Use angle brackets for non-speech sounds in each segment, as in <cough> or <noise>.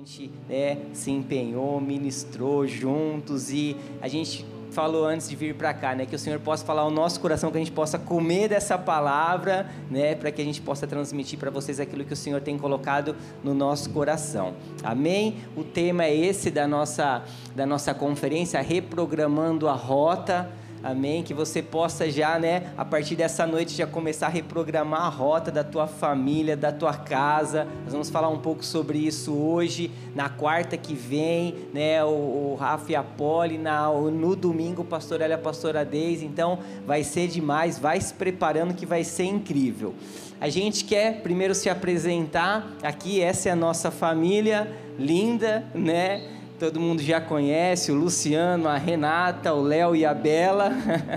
gente né, se empenhou, ministrou juntos e a gente falou antes de vir para cá, né, que o Senhor possa falar ao nosso coração, que a gente possa comer dessa palavra, né, para que a gente possa transmitir para vocês aquilo que o Senhor tem colocado no nosso coração. Amém? O tema é esse da nossa da nossa conferência, reprogramando a rota. Amém? Que você possa já, né, a partir dessa noite já começar a reprogramar a rota da tua família, da tua casa. Nós vamos falar um pouco sobre isso hoje, na quarta que vem, né, o, o Rafa e a Poli, na, no domingo pastor Elia, pastora Deise. Então, vai ser demais, vai se preparando que vai ser incrível. A gente quer primeiro se apresentar aqui, essa é a nossa família linda, né? Todo mundo já conhece, o Luciano, a Renata, o Léo e a Bela.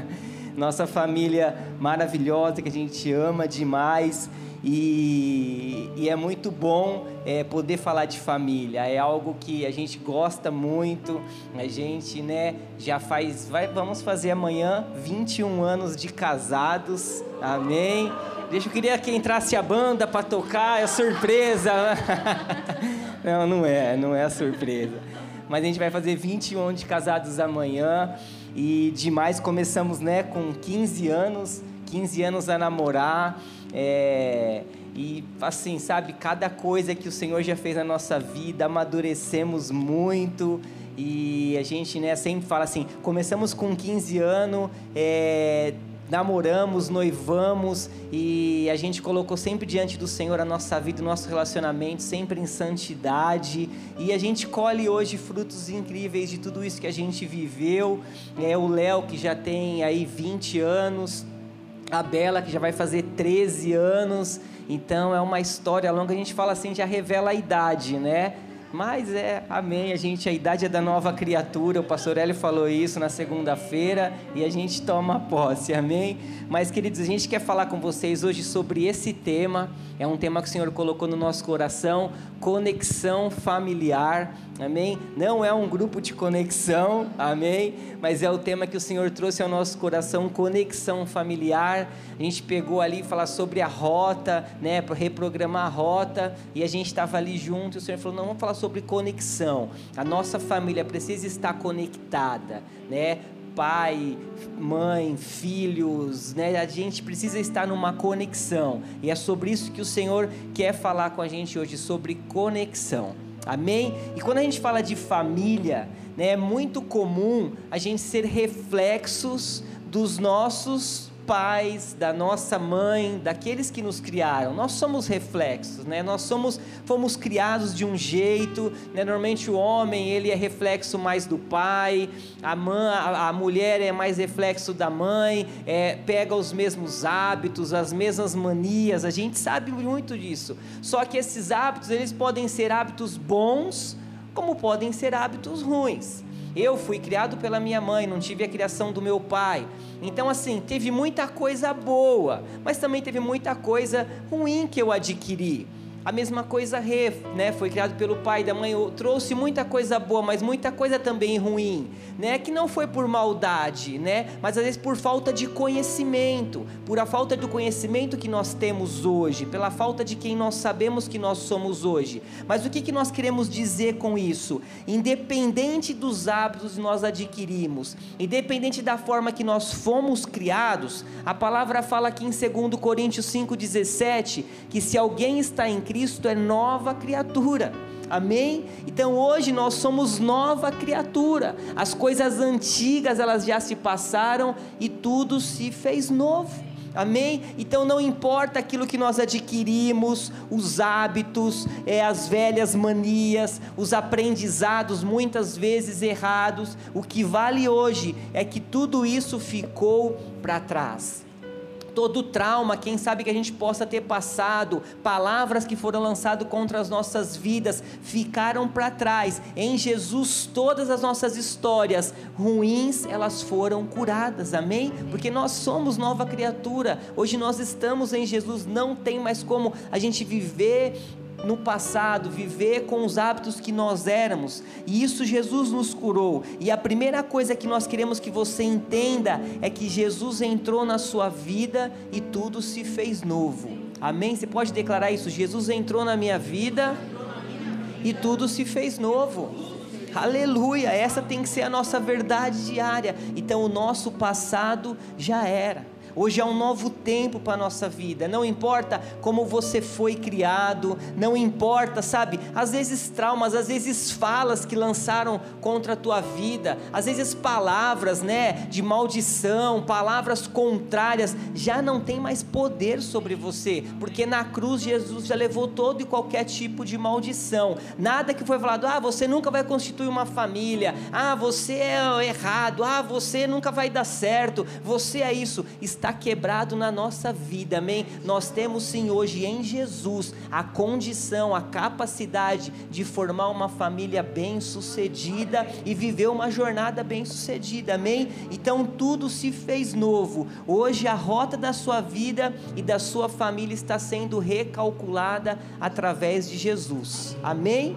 <laughs> Nossa família maravilhosa que a gente ama demais. E, e é muito bom é, poder falar de família. É algo que a gente gosta muito. A gente, né, já faz. Vai, vamos fazer amanhã 21 anos de casados. Amém? Deixa eu queria que entrasse a banda para tocar, é surpresa. <laughs> não, não é, não é surpresa mas a gente vai fazer 21 de casados amanhã. E demais começamos né com 15 anos, 15 anos a namorar. É, e assim sabe cada coisa que o Senhor já fez na nossa vida amadurecemos muito. E a gente né sempre fala assim começamos com 15 anos é, namoramos, noivamos e a gente colocou sempre diante do Senhor a nossa vida, o nosso relacionamento, sempre em santidade. E a gente colhe hoje frutos incríveis de tudo isso que a gente viveu. É o Léo que já tem aí 20 anos, a Bela que já vai fazer 13 anos. Então é uma história longa, a gente fala assim, já revela a idade, né? Mas é, amém, a gente, a idade é da nova criatura, o pastor Hélio falou isso na segunda-feira e a gente toma posse, amém? Mas, queridos, a gente quer falar com vocês hoje sobre esse tema, é um tema que o Senhor colocou no nosso coração, conexão familiar, amém? Não é um grupo de conexão, amém? Mas é o tema que o Senhor trouxe ao nosso coração, conexão familiar. A gente pegou ali falar sobre a rota, né, para reprogramar a rota, e a gente estava ali junto, e o Senhor falou: "Não, vamos falar sobre conexão. A nossa família precisa estar conectada, né? pai, mãe, filhos, né? A gente precisa estar numa conexão. E é sobre isso que o Senhor quer falar com a gente hoje, sobre conexão. Amém? E quando a gente fala de família, né, é muito comum a gente ser reflexos dos nossos pais, da nossa mãe, daqueles que nos criaram. Nós somos reflexos, né? Nós somos, fomos criados de um jeito, né? Normalmente o homem, ele é reflexo mais do pai, a, mãe, a, a mulher é mais reflexo da mãe, é, pega os mesmos hábitos, as mesmas manias, a gente sabe muito disso. Só que esses hábitos, eles podem ser hábitos bons, como podem ser hábitos ruins. Eu fui criado pela minha mãe, não tive a criação do meu pai. Então, assim, teve muita coisa boa, mas também teve muita coisa ruim que eu adquiri. A mesma coisa Rê, né? Foi criado pelo pai e da mãe, trouxe muita coisa boa, mas muita coisa também ruim, né? Que não foi por maldade, né? Mas às vezes por falta de conhecimento, por a falta do conhecimento que nós temos hoje, pela falta de quem nós sabemos que nós somos hoje. Mas o que, que nós queremos dizer com isso? Independente dos hábitos que nós adquirimos, independente da forma que nós fomos criados, a palavra fala aqui em 2 Coríntios 5,17 que se alguém está em Cristo é nova criatura. Amém? Então hoje nós somos nova criatura. As coisas antigas elas já se passaram e tudo se fez novo. Amém? Então não importa aquilo que nós adquirimos, os hábitos, é, as velhas manias, os aprendizados muitas vezes errados, o que vale hoje é que tudo isso ficou para trás todo trauma, quem sabe que a gente possa ter passado, palavras que foram lançadas contra as nossas vidas, ficaram para trás. Em Jesus, todas as nossas histórias ruins, elas foram curadas, amém? Porque nós somos nova criatura, hoje nós estamos em Jesus, não tem mais como a gente viver no passado, viver com os hábitos que nós éramos, e isso Jesus nos curou. E a primeira coisa que nós queremos que você entenda é que Jesus entrou na sua vida e tudo se fez novo. Amém? Você pode declarar isso? Jesus entrou na minha vida e tudo se fez novo. Aleluia, essa tem que ser a nossa verdade diária. Então o nosso passado já era. Hoje é um novo tempo para a nossa vida. Não importa como você foi criado, não importa, sabe? Às vezes traumas, às vezes falas que lançaram contra a tua vida, às vezes palavras, né, de maldição, palavras contrárias, já não tem mais poder sobre você, porque na cruz Jesus já levou todo e qualquer tipo de maldição. Nada que foi falado, ah, você nunca vai constituir uma família, ah, você é errado, ah, você nunca vai dar certo, você é isso. Está está quebrado na nossa vida, amém? Nós temos sim hoje em Jesus a condição, a capacidade de formar uma família bem-sucedida e viver uma jornada bem-sucedida, amém? Então tudo se fez novo. Hoje a rota da sua vida e da sua família está sendo recalculada através de Jesus, amém?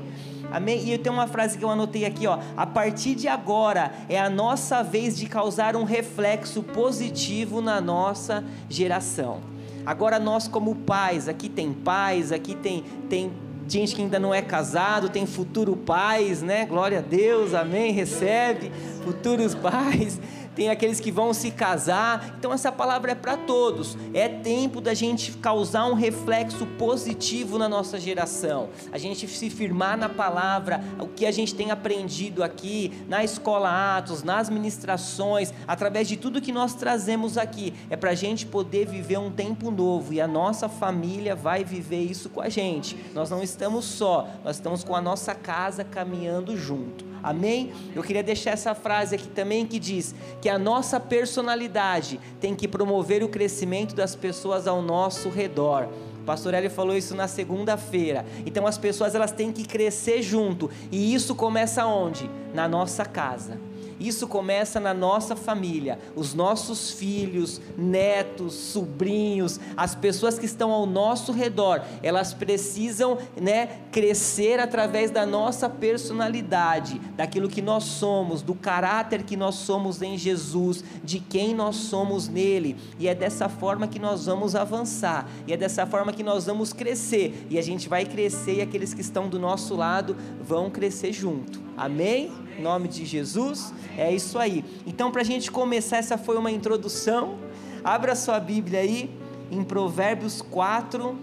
Amém? E eu tenho uma frase que eu anotei aqui, ó. A partir de agora é a nossa vez de causar um reflexo positivo na nossa geração. Agora nós como pais, aqui tem pais, aqui tem tem gente que ainda não é casado, tem futuro pais, né? Glória a Deus, amém. Recebe futuros pais tem aqueles que vão se casar. Então essa palavra é para todos. É tempo da gente causar um reflexo positivo na nossa geração. A gente se firmar na palavra, o que a gente tem aprendido aqui na escola Atos, nas ministrações, através de tudo que nós trazemos aqui, é para a gente poder viver um tempo novo e a nossa família vai viver isso com a gente. Nós não estamos só, nós estamos com a nossa casa caminhando junto. Amém? Eu queria deixar essa frase aqui também que diz que a nossa personalidade tem que promover o crescimento das pessoas ao nosso redor. Pastor Eli falou isso na segunda-feira. Então as pessoas elas têm que crescer junto. E isso começa onde? Na nossa casa. Isso começa na nossa família, os nossos filhos, netos, sobrinhos, as pessoas que estão ao nosso redor, elas precisam, né, crescer através da nossa personalidade, daquilo que nós somos, do caráter que nós somos em Jesus, de quem nós somos nele. E é dessa forma que nós vamos avançar, e é dessa forma que nós vamos crescer, e a gente vai crescer e aqueles que estão do nosso lado vão crescer junto. Amém? Em nome de Jesus. É isso aí. Então, para a gente começar, essa foi uma introdução. Abra sua Bíblia aí em Provérbios 4.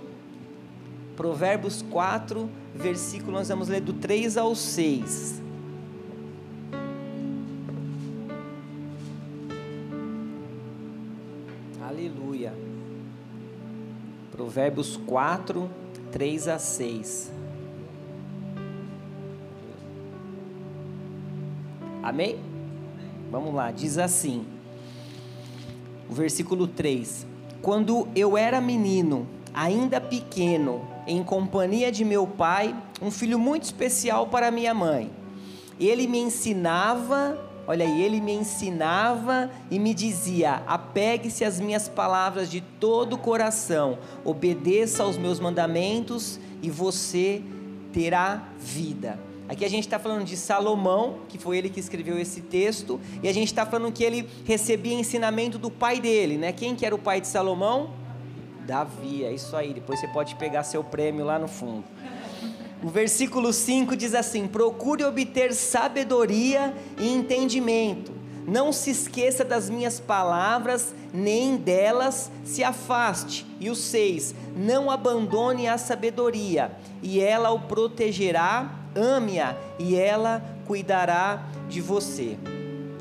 Provérbios 4, versículo, nós vamos ler do 3 ao 6. Aleluia. Provérbios 4, 3 a 6. Amém? Vamos lá, diz assim, o versículo 3: Quando eu era menino, ainda pequeno, em companhia de meu pai, um filho muito especial para minha mãe, ele me ensinava, olha aí, ele me ensinava e me dizia: apegue-se às minhas palavras de todo o coração, obedeça aos meus mandamentos e você terá vida. Aqui a gente está falando de Salomão, que foi ele que escreveu esse texto, e a gente está falando que ele recebia ensinamento do pai dele, né? Quem que era o pai de Salomão? Davi, é isso aí. Depois você pode pegar seu prêmio lá no fundo. O versículo 5 diz assim: Procure obter sabedoria e entendimento. Não se esqueça das minhas palavras, nem delas se afaste. E o 6: Não abandone a sabedoria, e ela o protegerá ame-a e ela cuidará de você.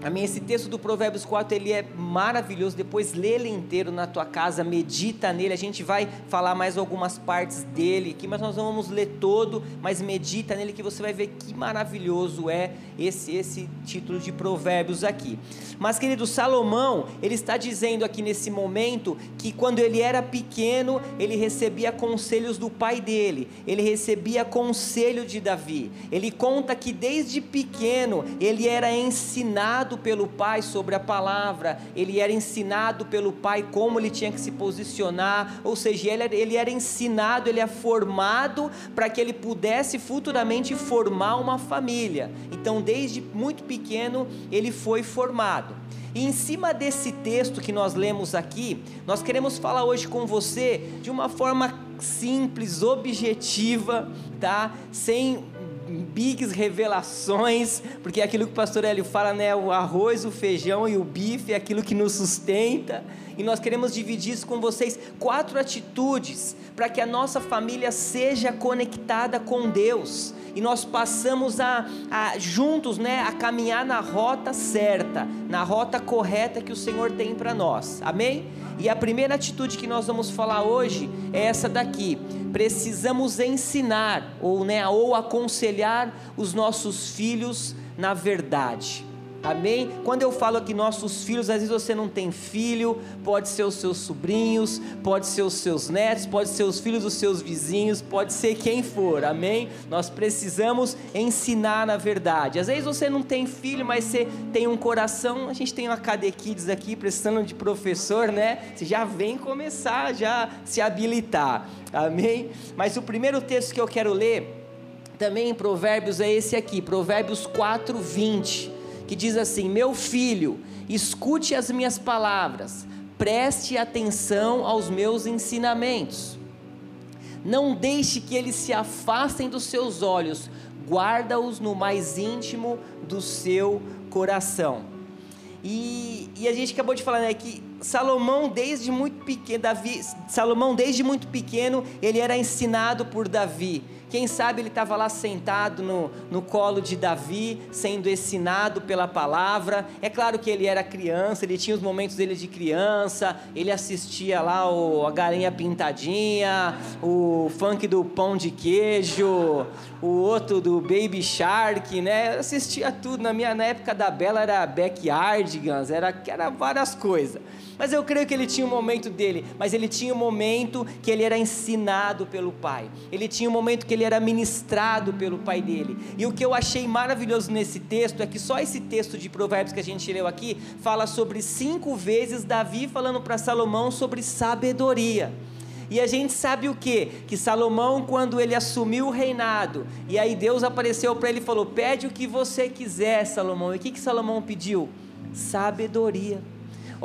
Amém. Esse texto do Provérbios 4 ele é maravilhoso. Depois lê ele inteiro na tua casa, medita nele. A gente vai falar mais algumas partes dele aqui, mas nós não vamos ler todo, mas medita nele que você vai ver que maravilhoso é esse esse título de Provérbios aqui. Mas querido Salomão, ele está dizendo aqui nesse momento que quando ele era pequeno, ele recebia conselhos do pai dele. Ele recebia conselho de Davi. Ele conta que desde pequeno ele era ensinado ensinado pelo pai sobre a palavra, ele era ensinado pelo pai como ele tinha que se posicionar, ou seja, ele, ele era ensinado, ele é formado para que ele pudesse futuramente formar uma família. Então, desde muito pequeno, ele foi formado. E em cima desse texto que nós lemos aqui, nós queremos falar hoje com você de uma forma simples, objetiva, tá? Sem bigs revelações, porque é aquilo que o pastor Hélio fala, né? O arroz, o feijão e o bife é aquilo que nos sustenta. E nós queremos dividir isso com vocês quatro atitudes para que a nossa família seja conectada com Deus e nós passamos a, a, juntos, né, a caminhar na rota certa, na rota correta que o Senhor tem para nós. Amém? E a primeira atitude que nós vamos falar hoje é essa daqui. Precisamos ensinar ou, né, ou aconselhar os nossos filhos na verdade. Amém? Quando eu falo aqui nossos filhos, às vezes você não tem filho, pode ser os seus sobrinhos, pode ser os seus netos, pode ser os filhos dos seus vizinhos, pode ser quem for. Amém? Nós precisamos ensinar na verdade. Às vezes você não tem filho, mas você tem um coração. A gente tem uma KD Kids aqui precisando de professor, né? Você já vem começar já se habilitar. Amém? Mas o primeiro texto que eu quero ler também em Provérbios é esse aqui, Provérbios 4, 20 que diz assim: Meu filho, escute as minhas palavras, preste atenção aos meus ensinamentos. Não deixe que eles se afastem dos seus olhos, guarda-os no mais íntimo do seu coração. E, e, a gente acabou de falar né, que Salomão desde muito pequeno, Davi, Salomão desde muito pequeno, ele era ensinado por Davi. Quem sabe ele estava lá sentado no, no colo de Davi, sendo ensinado pela palavra. É claro que ele era criança, ele tinha os momentos dele de criança, ele assistia lá o, a galinha pintadinha, o funk do pão de queijo, o outro do Baby Shark, né? Eu assistia tudo. Na minha na época da Bela era Backyardigans, era, era várias coisas. Mas eu creio que ele tinha um momento dele, mas ele tinha um momento que ele era ensinado pelo pai. Ele tinha um momento que ele era ministrado pelo pai dele. E o que eu achei maravilhoso nesse texto é que só esse texto de Provérbios que a gente leu aqui fala sobre cinco vezes Davi falando para Salomão sobre sabedoria. E a gente sabe o que? Que Salomão, quando ele assumiu o reinado, e aí Deus apareceu para ele e falou: Pede o que você quiser, Salomão. E o que, que Salomão pediu? Sabedoria.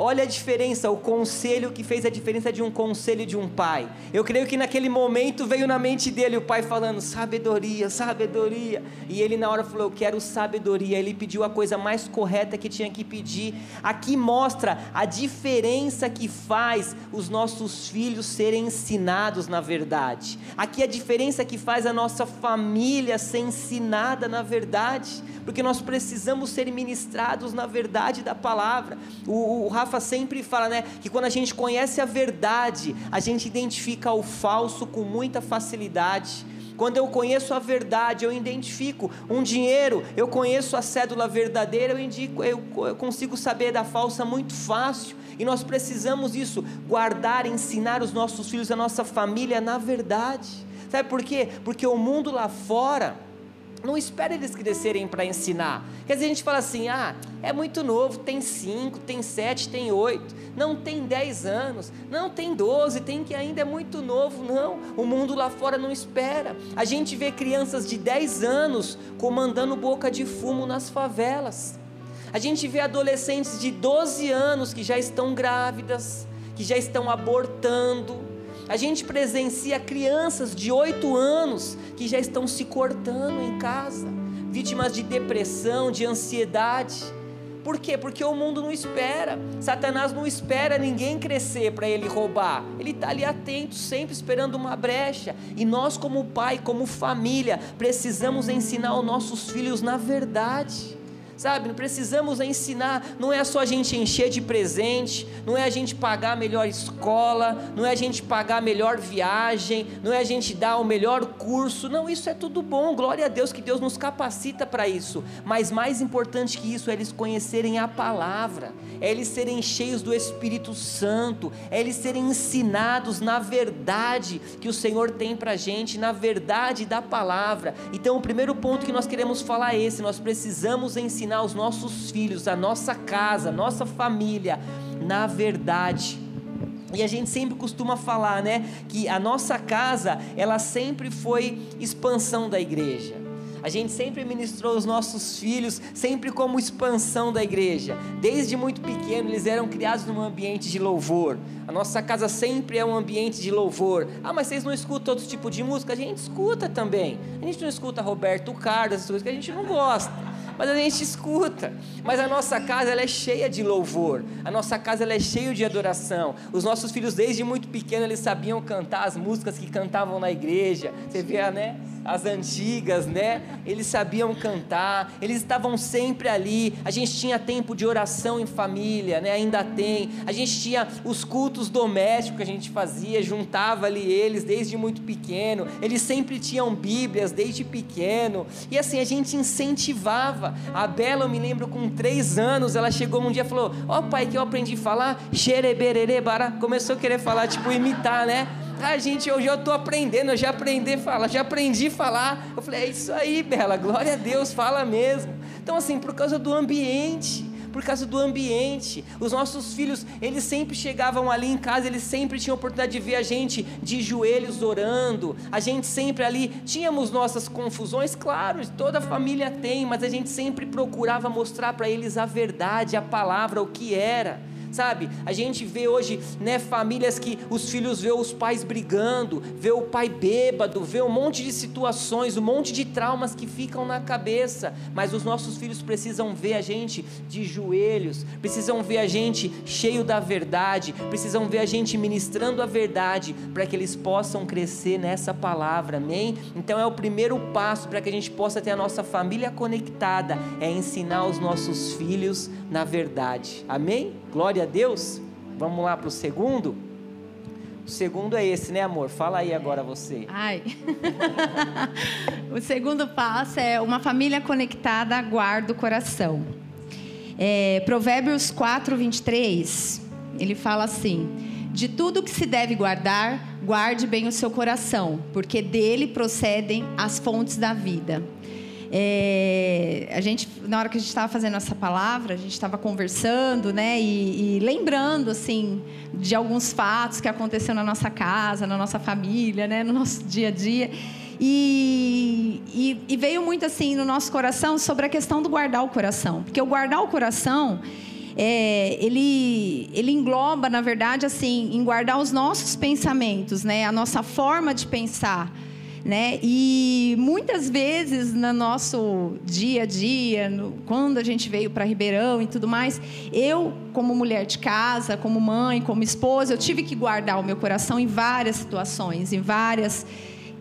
Olha a diferença, o conselho que fez a diferença de um conselho de um pai. Eu creio que naquele momento veio na mente dele o pai falando sabedoria, sabedoria. E ele na hora falou: Eu quero sabedoria. Ele pediu a coisa mais correta que tinha que pedir. Aqui mostra a diferença que faz os nossos filhos serem ensinados na verdade. Aqui a diferença que faz a nossa família ser ensinada na verdade. Porque nós precisamos ser ministrados na verdade da palavra. O, o Rafa Rafa sempre fala, né, que quando a gente conhece a verdade, a gente identifica o falso com muita facilidade. Quando eu conheço a verdade, eu identifico um dinheiro, eu conheço a cédula verdadeira, eu, indico, eu, eu consigo saber da falsa muito fácil. E nós precisamos isso, guardar, ensinar os nossos filhos, a nossa família na verdade. Sabe por quê? Porque o mundo lá fora, não espera eles crescerem para ensinar. Quer dizer, a gente fala assim: ah, é muito novo, tem 5, tem 7, tem 8, não tem 10 anos, não tem 12, tem que ainda é muito novo. Não, o mundo lá fora não espera. A gente vê crianças de 10 anos comandando boca de fumo nas favelas. A gente vê adolescentes de 12 anos que já estão grávidas, que já estão abortando a gente presencia crianças de 8 anos que já estão se cortando em casa, vítimas de depressão, de ansiedade. Por quê? Porque o mundo não espera. Satanás não espera ninguém crescer para ele roubar. Ele está ali atento, sempre esperando uma brecha. E nós, como pai, como família, precisamos ensinar os nossos filhos na verdade sabe? Precisamos ensinar, não é só a gente encher de presente, não é a gente pagar a melhor escola, não é a gente pagar a melhor viagem, não é a gente dar o melhor curso, não, isso é tudo bom, glória a Deus que Deus nos capacita para isso, mas mais importante que isso é eles conhecerem a palavra, é eles serem cheios do Espírito Santo, é eles serem ensinados na verdade que o Senhor tem para a gente, na verdade da palavra. Então, o primeiro ponto que nós queremos falar é esse: nós precisamos ensinar ensinar os nossos filhos, a nossa casa, a nossa família, na verdade. E a gente sempre costuma falar, né, que a nossa casa, ela sempre foi expansão da igreja. A gente sempre ministrou os nossos filhos, sempre como expansão da igreja. Desde muito pequeno, eles eram criados num ambiente de louvor. A nossa casa sempre é um ambiente de louvor. Ah, mas vocês não escutam outro tipo de música? A gente escuta também. A gente não escuta Roberto Carlos, essas coisas que a gente não gosta mas a gente escuta. Mas a nossa casa ela é cheia de louvor. A nossa casa ela é cheia de adoração. Os nossos filhos desde muito pequenos eles sabiam cantar as músicas que cantavam na igreja. Você vê, né? As antigas, né? Eles sabiam cantar, eles estavam sempre ali. A gente tinha tempo de oração em família, né? Ainda tem. A gente tinha os cultos domésticos que a gente fazia, juntava ali eles desde muito pequeno. Eles sempre tinham Bíblias desde pequeno. E assim, a gente incentivava. A Bela, eu me lembro, com três anos, ela chegou um dia e falou: Ó, oh, pai, que eu aprendi a falar, xereberere. Começou a querer falar, tipo, imitar, né? Ah, gente, hoje eu estou aprendendo, eu já aprendi a falar, já aprendi a falar. Eu falei, é isso aí, Bela, glória a Deus, fala mesmo. Então, assim, por causa do ambiente, por causa do ambiente. Os nossos filhos, eles sempre chegavam ali em casa, eles sempre tinham oportunidade de ver a gente de joelhos orando. A gente sempre ali tínhamos nossas confusões, claro, toda família tem, mas a gente sempre procurava mostrar para eles a verdade, a palavra, o que era sabe? A gente vê hoje, né, famílias que os filhos vê os pais brigando, vê o pai bêbado, vê um monte de situações, um monte de traumas que ficam na cabeça, mas os nossos filhos precisam ver a gente de joelhos, precisam ver a gente cheio da verdade, precisam ver a gente ministrando a verdade para que eles possam crescer nessa palavra. Amém? Então é o primeiro passo para que a gente possa ter a nossa família conectada, é ensinar os nossos filhos na verdade. Amém? Glória a Deus. Vamos lá para o segundo. O segundo é esse, né, amor? Fala aí agora você. Ai. <laughs> o segundo passo é uma família conectada guarda o coração. É, Provérbios 4, 23, ele fala assim: De tudo que se deve guardar, guarde bem o seu coração, porque dele procedem as fontes da vida. É, a gente, na hora que a gente estava fazendo essa palavra, a gente estava conversando, né, e, e, lembrando assim de alguns fatos que aconteceram na nossa casa, na nossa família, né, no nosso dia a dia. E, e, e veio muito assim no nosso coração sobre a questão do guardar o coração, porque o guardar o coração é, ele, ele engloba, na verdade, assim, em guardar os nossos pensamentos, né? A nossa forma de pensar né? E muitas vezes no nosso dia a dia, no, quando a gente veio para Ribeirão e tudo mais, eu, como mulher de casa, como mãe, como esposa, eu tive que guardar o meu coração em várias situações, em várias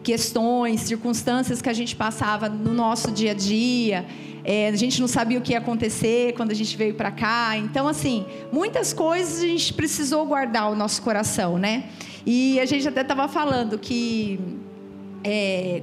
questões, circunstâncias que a gente passava no nosso dia a dia. É, a gente não sabia o que ia acontecer quando a gente veio para cá. Então, assim, muitas coisas a gente precisou guardar o nosso coração, né? E a gente até estava falando que é,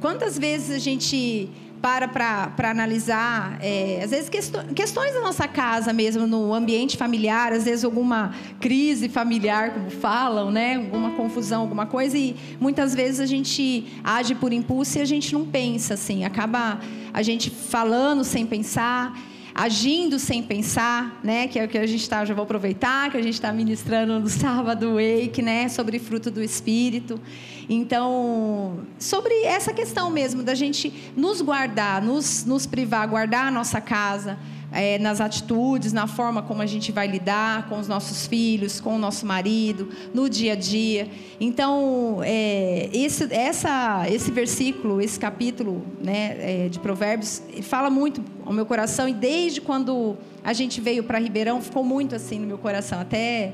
quantas vezes a gente para para analisar, é, às vezes, questões da nossa casa mesmo, no ambiente familiar, às vezes alguma crise familiar, como falam, né? alguma confusão, alguma coisa, e muitas vezes a gente age por impulso e a gente não pensa, assim, acaba a gente falando sem pensar agindo sem pensar, né? Que é o que a gente está, já vou aproveitar, que a gente está ministrando no sábado wake, né? Sobre fruto do Espírito. Então, sobre essa questão mesmo da gente nos guardar, nos, nos privar, guardar a nossa casa, é, nas atitudes, na forma como a gente vai lidar com os nossos filhos, com o nosso marido, no dia a dia. Então, é, esse, essa, esse versículo, esse capítulo né, é, de Provérbios, fala muito ao meu coração e desde quando a gente veio para Ribeirão, ficou muito assim no meu coração. Até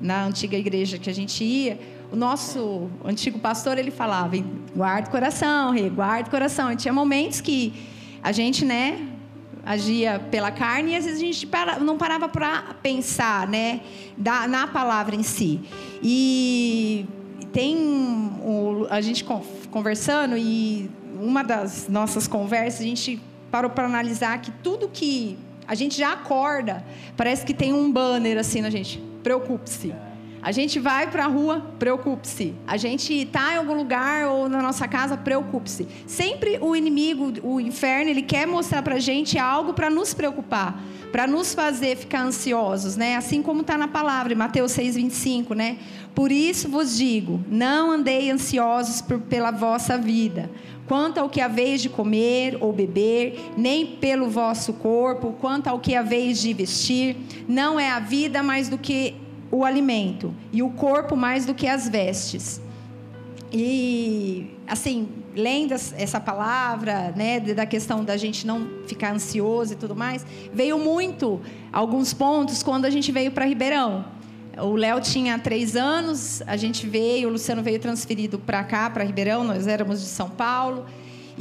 na antiga igreja que a gente ia, o nosso antigo pastor ele falava: guarda o coração, rei, guarda o coração. E tinha momentos que a gente, né, agia pela carne e às vezes a gente não parava para pensar, né, na palavra em si. E tem a gente conversando e uma das nossas conversas a gente parou para analisar que tudo que a gente já acorda parece que tem um banner assim na gente, preocupe-se. A gente vai para a rua, preocupe-se. A gente está em algum lugar ou na nossa casa, preocupe-se. Sempre o inimigo, o inferno, ele quer mostrar para a gente algo para nos preocupar, para nos fazer ficar ansiosos, né? Assim como está na palavra, em Mateus 6,25, né? Por isso vos digo: não andei ansiosos por, pela vossa vida quanto ao que haveis de comer ou beber, nem pelo vosso corpo, quanto ao que haveis de vestir. Não é a vida mais do que o alimento, e o corpo mais do que as vestes. E, assim, lendo essa palavra, né, da questão da gente não ficar ansioso e tudo mais, veio muito alguns pontos quando a gente veio para Ribeirão. O Léo tinha três anos, a gente veio, o Luciano veio transferido para cá, para Ribeirão, nós éramos de São Paulo.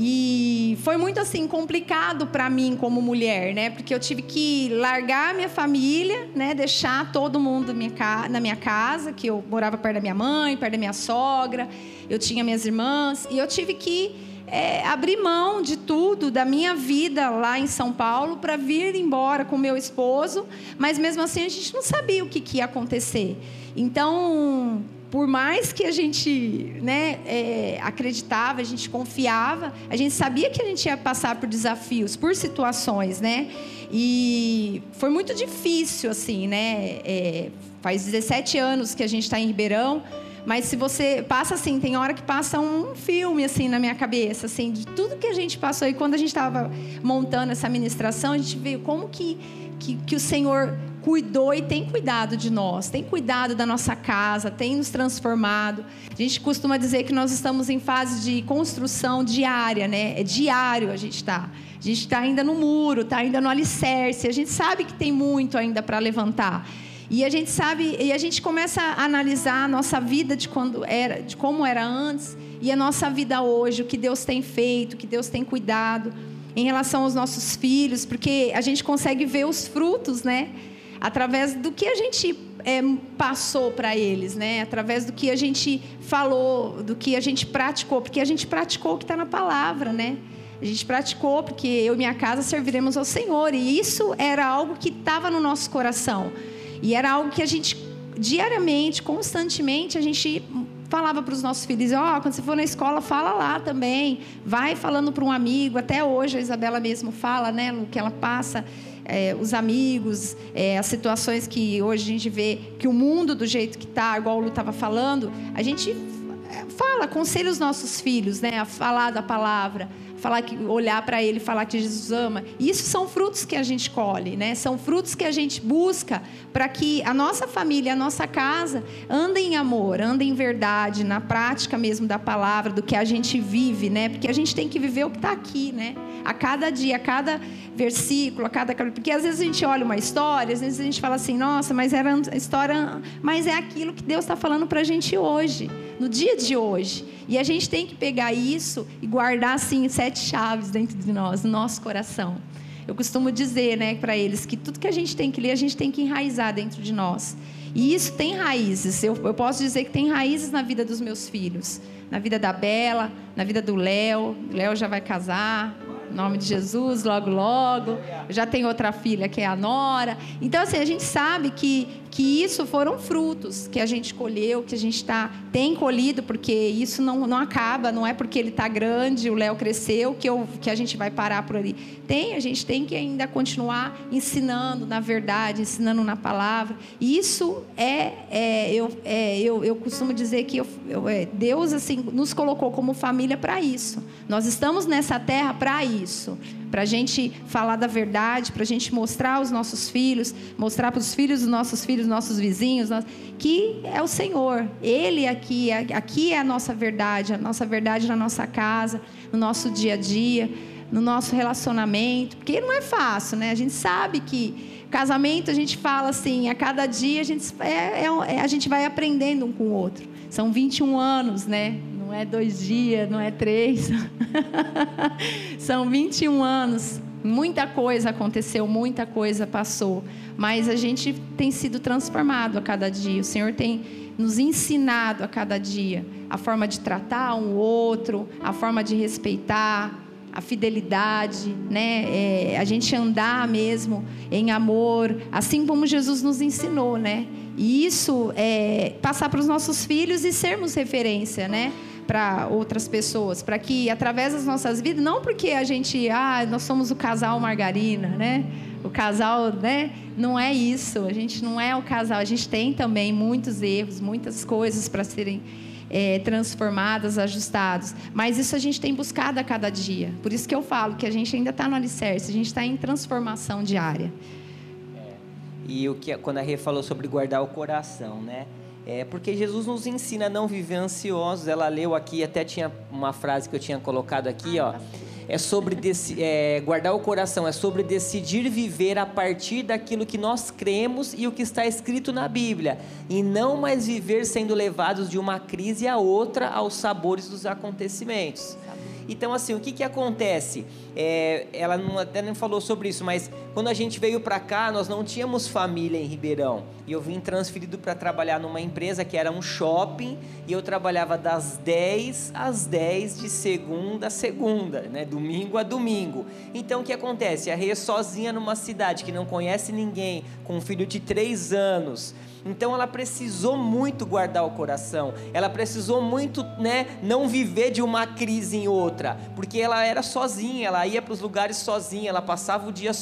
E foi muito assim complicado para mim como mulher, né? Porque eu tive que largar minha família, né? Deixar todo mundo na minha casa, que eu morava perto da minha mãe, perto da minha sogra, eu tinha minhas irmãs, e eu tive que é, abrir mão de tudo, da minha vida lá em São Paulo, para vir embora com meu esposo, mas mesmo assim a gente não sabia o que, que ia acontecer. Então, por mais que a gente né, é, acreditava, a gente confiava, a gente sabia que a gente ia passar por desafios, por situações, né? E foi muito difícil, assim, né? É, faz 17 anos que a gente está em Ribeirão. Mas se você passa assim, tem hora que passa um filme assim na minha cabeça, assim, de tudo que a gente passou. E quando a gente estava montando essa ministração, a gente viu como que, que, que o Senhor cuidou e tem cuidado de nós, tem cuidado da nossa casa, tem nos transformado. A gente costuma dizer que nós estamos em fase de construção diária, né? É diário a gente está. A gente está ainda no muro, está ainda no alicerce. A gente sabe que tem muito ainda para levantar. E a gente sabe, e a gente começa a analisar a nossa vida de quando era, de como era antes e a nossa vida hoje, o que Deus tem feito, o que Deus tem cuidado em relação aos nossos filhos, porque a gente consegue ver os frutos, né? Através do que a gente é, passou para eles, né? Através do que a gente falou, do que a gente praticou, porque a gente praticou o que está na palavra, né? A gente praticou porque eu e minha casa serviremos ao Senhor e isso era algo que estava no nosso coração. E era algo que a gente, diariamente, constantemente, a gente falava para os nossos filhos: ó, oh, quando você for na escola, fala lá também. Vai falando para um amigo. Até hoje a Isabela mesmo fala, né, o que ela passa. É, os amigos, é, as situações que hoje a gente vê que o mundo do jeito que está, igual o Lu estava falando, a gente fala, aconselha os nossos filhos, né, a falar da palavra, falar que olhar para ele, falar que Jesus ama. Isso são frutos que a gente colhe, né? São frutos que a gente busca para que a nossa família, a nossa casa andem em amor, andem em verdade, na prática mesmo da palavra, do que a gente vive, né? Porque a gente tem que viver o que está aqui, né? A cada dia, a cada versículo, a cada porque às vezes a gente olha uma história, às vezes a gente fala assim, nossa, mas era história, mas é aquilo que Deus está falando para a gente hoje, no dia de hoje. E a gente tem que pegar isso e guardar assim sete chaves dentro de nós, no nosso coração. Eu costumo dizer, né, para eles que tudo que a gente tem que ler, a gente tem que enraizar dentro de nós. E isso tem raízes. Eu, eu posso dizer que tem raízes na vida dos meus filhos, na vida da Bela, na vida do Léo. O Léo já vai casar, em nome de Jesus, logo, logo. Eu já tenho outra filha que é a Nora. Então, assim, a gente sabe que, que isso foram frutos que a gente colheu, que a gente tá, tem colhido, porque isso não, não acaba, não é porque ele está grande, o Léo cresceu, que, eu, que a gente vai parar por ali. Tem, a gente tem que ainda continuar ensinando na verdade, ensinando na palavra. E isso é, é, eu, é eu, eu costumo dizer que eu, eu, é, Deus assim nos colocou como família para isso. Nós estamos nessa terra para isso para a gente falar da verdade, para a gente mostrar aos nossos filhos, mostrar para os filhos dos nossos filhos, nossos vizinhos, que é o Senhor. Ele aqui, aqui é a nossa verdade, a nossa verdade na nossa casa, no nosso dia a dia, no nosso relacionamento, porque não é fácil, né? A gente sabe que casamento a gente fala assim, a cada dia a gente, é, é, é a gente vai aprendendo um com o outro. São 21 anos, né? não é dois dias, não é três. <laughs> São 21 anos. Muita coisa aconteceu, muita coisa passou. Mas a gente tem sido transformado a cada dia. O Senhor tem nos ensinado a cada dia a forma de tratar um outro, a forma de respeitar, a fidelidade, né? É, a gente andar mesmo em amor, assim como Jesus nos ensinou, né? E isso é passar para os nossos filhos e sermos referência, né? Para outras pessoas, para que através das nossas vidas, não porque a gente, ah, nós somos o casal margarina, né? O casal, né? Não é isso. A gente não é o casal. A gente tem também muitos erros, muitas coisas para serem é, transformadas, ajustados. Mas isso a gente tem buscado a cada dia. Por isso que eu falo que a gente ainda está no alicerce, a gente está em transformação diária. É. E o que quando a Rê falou sobre guardar o coração, né? É porque Jesus nos ensina a não viver ansiosos. Ela leu aqui, até tinha uma frase que eu tinha colocado aqui, ó. É sobre é, guardar o coração, é sobre decidir viver a partir daquilo que nós cremos e o que está escrito na Bíblia, e não mais viver sendo levados de uma crise a outra aos sabores dos acontecimentos. Então, assim, o que, que acontece? É, ela não, até não falou sobre isso, mas quando a gente veio para cá, nós não tínhamos família em Ribeirão. E eu vim transferido para trabalhar numa empresa que era um shopping, e eu trabalhava das 10 às 10 de segunda a segunda, né? domingo a domingo. Então, o que acontece? A Rê sozinha numa cidade que não conhece ninguém, com um filho de 3 anos então ela precisou muito guardar o coração. Ela precisou muito, né, não viver de uma crise em outra, porque ela era sozinha, ela ia para os lugares sozinha, ela passava o dia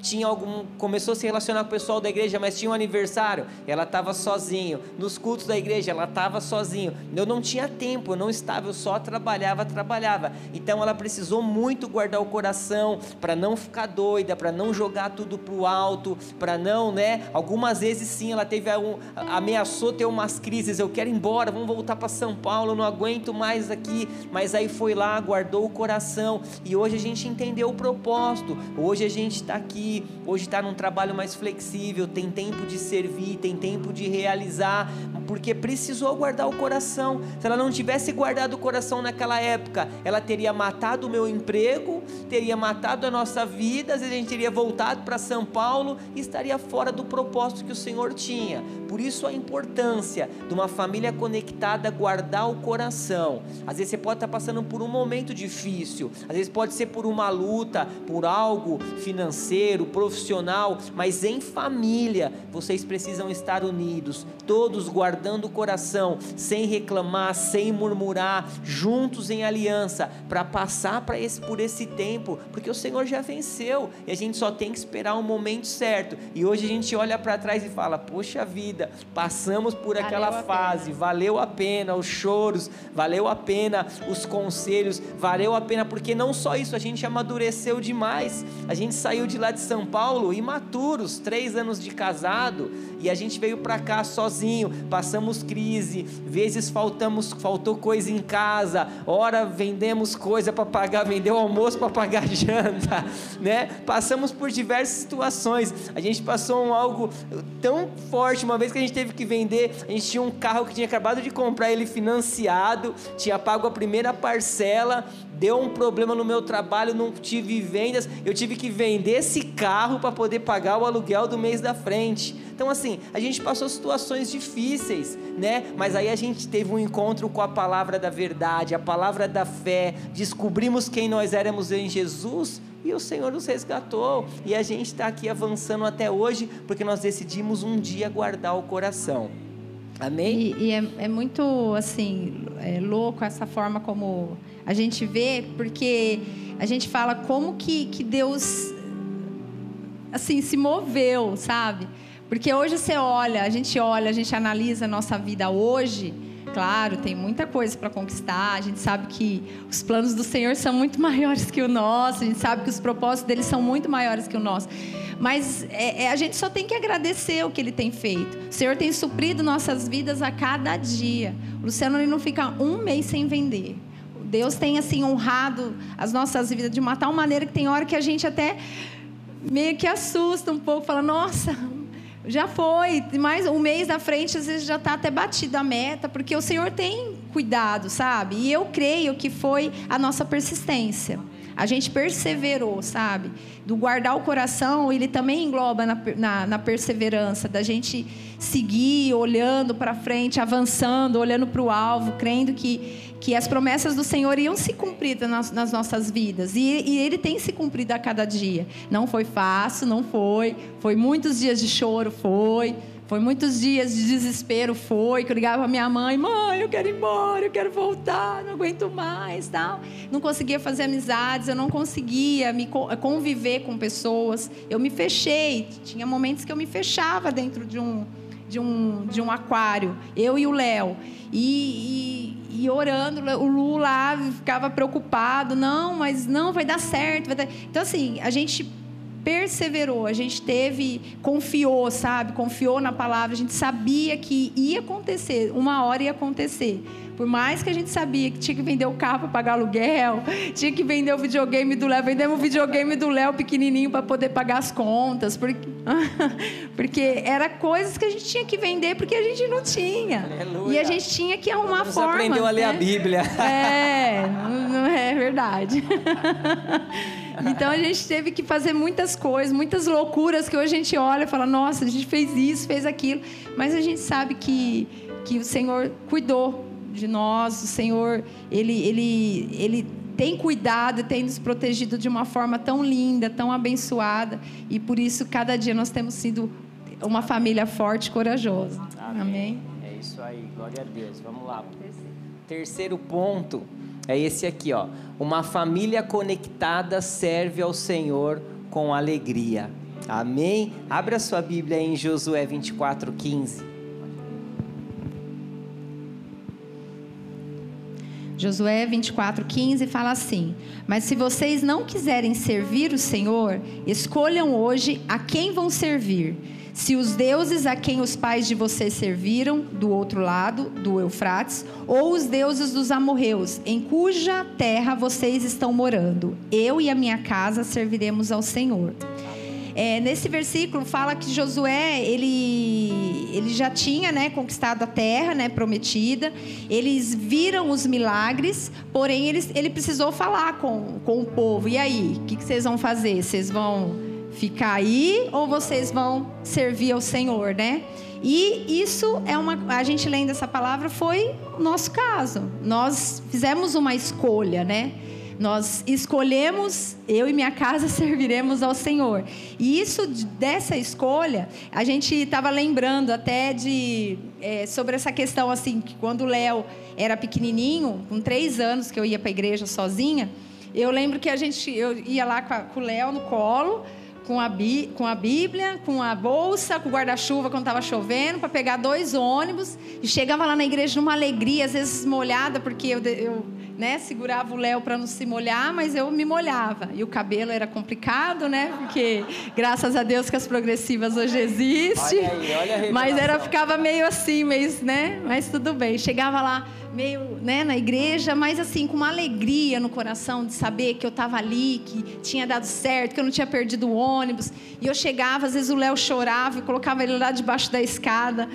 Tinha algum, começou a se relacionar com o pessoal da igreja, mas tinha um aniversário, ela estava sozinho. Nos cultos da igreja, ela estava sozinho. Eu não tinha tempo, eu não estava, eu só trabalhava, trabalhava. Então ela precisou muito guardar o coração para não ficar doida, para não jogar tudo pro alto, para não, né? Algumas vezes sim, ela teve um, ameaçou ter umas crises, eu quero ir embora, vamos voltar para São Paulo, não aguento mais aqui, mas aí foi lá, guardou o coração e hoje a gente entendeu o propósito. Hoje a gente está aqui, hoje está num trabalho mais flexível, tem tempo de servir, tem tempo de realizar, porque precisou guardar o coração. Se ela não tivesse guardado o coração naquela época, ela teria matado o meu emprego, teria matado a nossa vida, às vezes a gente teria voltado para São Paulo e estaria fora do propósito que o Senhor tinha. Por isso a importância de uma família conectada guardar o coração. Às vezes você pode estar passando por um momento difícil, às vezes pode ser por uma luta, por algo financeiro, profissional, mas em família vocês precisam estar unidos, todos guardando o coração, sem reclamar, sem murmurar, juntos em aliança, para passar para esse, por esse tempo, porque o Senhor já venceu e a gente só tem que esperar o um momento certo. E hoje a gente olha para trás e fala: Poxa, vida, passamos por aquela valeu fase, valeu a pena os choros, valeu a pena os conselhos, valeu a pena porque não só isso, a gente amadureceu demais. A gente saiu de lá de São Paulo imaturos, três anos de casado, e a gente veio para cá sozinho, passamos crise, vezes faltamos, faltou coisa em casa, ora vendemos coisa para pagar, vendeu almoço para pagar <laughs> janta, né? Passamos por diversas situações. A gente passou um algo tão forte uma vez que a gente teve que vender, a gente tinha um carro que tinha acabado de comprar ele financiado, tinha pago a primeira parcela, deu um problema no meu trabalho, não tive vendas, eu tive que vender esse carro para poder pagar o aluguel do mês da frente. Então, assim, a gente passou situações difíceis, né? Mas aí a gente teve um encontro com a palavra da verdade, a palavra da fé, descobrimos quem nós éramos em Jesus e o Senhor nos resgatou. E a gente está aqui avançando até hoje porque nós decidimos um dia guardar o coração. Amém? E, e é, é, muito assim é louco essa forma como a gente vê, porque a gente fala como que, que Deus assim se moveu, sabe? Porque hoje você olha, a gente olha, a gente analisa a nossa vida hoje. Claro, tem muita coisa para conquistar. A gente sabe que os planos do Senhor são muito <laughs> maiores que o nosso. A gente sabe que os propósitos dele são muito maiores que o nosso. Mas é, é, a gente só tem que agradecer o que ele tem feito. O Senhor tem suprido nossas vidas a cada dia. O Luciano ele não fica um mês sem vender. Deus tem assim honrado as nossas vidas de uma tal maneira que tem hora que a gente até meio que assusta um pouco, fala: "Nossa, já foi, mais um mês na frente, às vezes já está até batido a meta, porque o Senhor tem cuidado, sabe? E eu creio que foi a nossa persistência. A gente perseverou, sabe? Do guardar o coração, ele também engloba na, na, na perseverança, da gente seguir olhando para frente, avançando, olhando para o alvo, crendo que, que as promessas do Senhor iam se cumprir nas, nas nossas vidas. E, e, Ele tem se cumprido a cada dia. Não foi fácil, não foi. Foi muitos dias de choro, foi. Foi muitos dias de desespero, foi, que eu ligava para minha mãe, mãe, eu quero ir embora, eu quero voltar, não aguento mais, tal. Não conseguia fazer amizades, eu não conseguia me conviver com pessoas. Eu me fechei, tinha momentos que eu me fechava dentro de um de um, de um aquário, eu e o Léo. E, e, e, orando, o Lu lá ficava preocupado, não, mas não, vai dar certo. Vai dar... Então, assim, a gente perseverou, a gente teve, confiou, sabe? Confiou na palavra, a gente sabia que ia acontecer, uma hora ia acontecer. Por mais que a gente sabia que tinha que vender o carro para pagar aluguel, <laughs> tinha que vender o videogame do Léo, vendemos o videogame do Léo pequenininho para poder pagar as contas, porque, <laughs> porque era coisas que a gente tinha que vender porque a gente não tinha. Aleluia. E a gente tinha que arrumar Você forma. aprendeu a ler a Bíblia. É, não é verdade. <laughs> Então a gente teve que fazer muitas coisas, muitas loucuras que hoje a gente olha e fala: nossa, a gente fez isso, fez aquilo. Mas a gente sabe que, que o Senhor cuidou de nós, o Senhor, Ele, ele, ele tem cuidado tem nos protegido de uma forma tão linda, tão abençoada. E por isso, cada dia nós temos sido uma família forte e corajosa. Amém. Amém. É isso aí, glória a Deus. Vamos lá. Terceiro ponto é esse aqui, ó. Uma família conectada serve ao Senhor com alegria. Amém? Abra sua Bíblia em Josué 24, 15. Josué 24, 15 fala assim: Mas se vocês não quiserem servir o Senhor, escolham hoje a quem vão servir. Se os deuses a quem os pais de vocês serviram, do outro lado do Eufrates, ou os deuses dos amorreus, em cuja terra vocês estão morando. Eu e a minha casa serviremos ao Senhor. É, nesse versículo fala que Josué ele, ele já tinha né, conquistado a terra né, prometida, eles viram os milagres, porém eles, ele precisou falar com, com o povo. E aí, o que, que vocês vão fazer? Vocês vão ficar aí ou vocês vão servir ao Senhor, né? E isso é uma. A gente lendo essa palavra foi o nosso caso. Nós fizemos uma escolha, né? Nós escolhemos, eu e minha casa <laughs> serviremos ao Senhor. E isso, dessa escolha, a gente estava lembrando até de é, sobre essa questão assim, que quando o Léo era pequenininho, com três anos que eu ia para a igreja sozinha, eu lembro que a gente, eu ia lá com, a, com o Léo no colo, com a, Bí, com a Bíblia, com a bolsa, com o guarda-chuva quando estava chovendo, para pegar dois ônibus. E chegava lá na igreja numa alegria, às vezes molhada, porque eu, eu né, segurava o Léo para não se molhar, mas eu me molhava. E o cabelo era complicado, né? Porque graças a Deus que as progressivas hoje existem. Olha aí, olha a mas era ficava meio assim, meio, né? Mas tudo bem. Chegava lá meio, né, na igreja, mas assim com uma alegria no coração de saber que eu estava ali, que tinha dado certo, que eu não tinha perdido o ônibus. E eu chegava, às vezes o Léo chorava, e colocava ele lá debaixo da escada.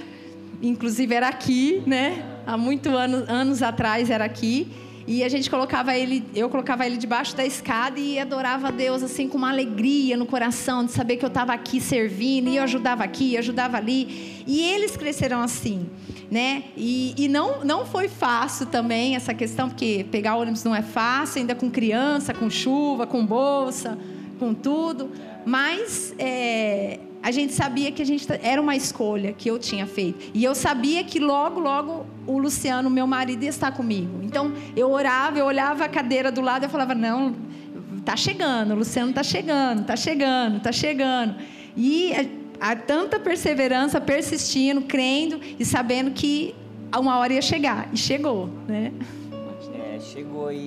Inclusive era aqui, né? Há muitos anos, anos atrás era aqui. E a gente colocava ele, eu colocava ele debaixo da escada e adorava a Deus assim com uma alegria no coração de saber que eu estava aqui servindo e eu ajudava aqui, eu ajudava ali. E eles cresceram assim, né? E, e não não foi fácil também essa questão porque pegar ônibus não é fácil, ainda com criança, com chuva, com bolsa, com tudo. Mas é, a gente sabia que a gente era uma escolha que eu tinha feito. E eu sabia que logo, logo o Luciano, meu marido, ia estar comigo. Então eu orava, eu olhava a cadeira do lado e falava: não, tá chegando, o Luciano tá chegando, tá chegando, tá chegando. E tanta perseverança, persistindo, crendo e sabendo que uma hora ia chegar. E chegou, né? Chegou e,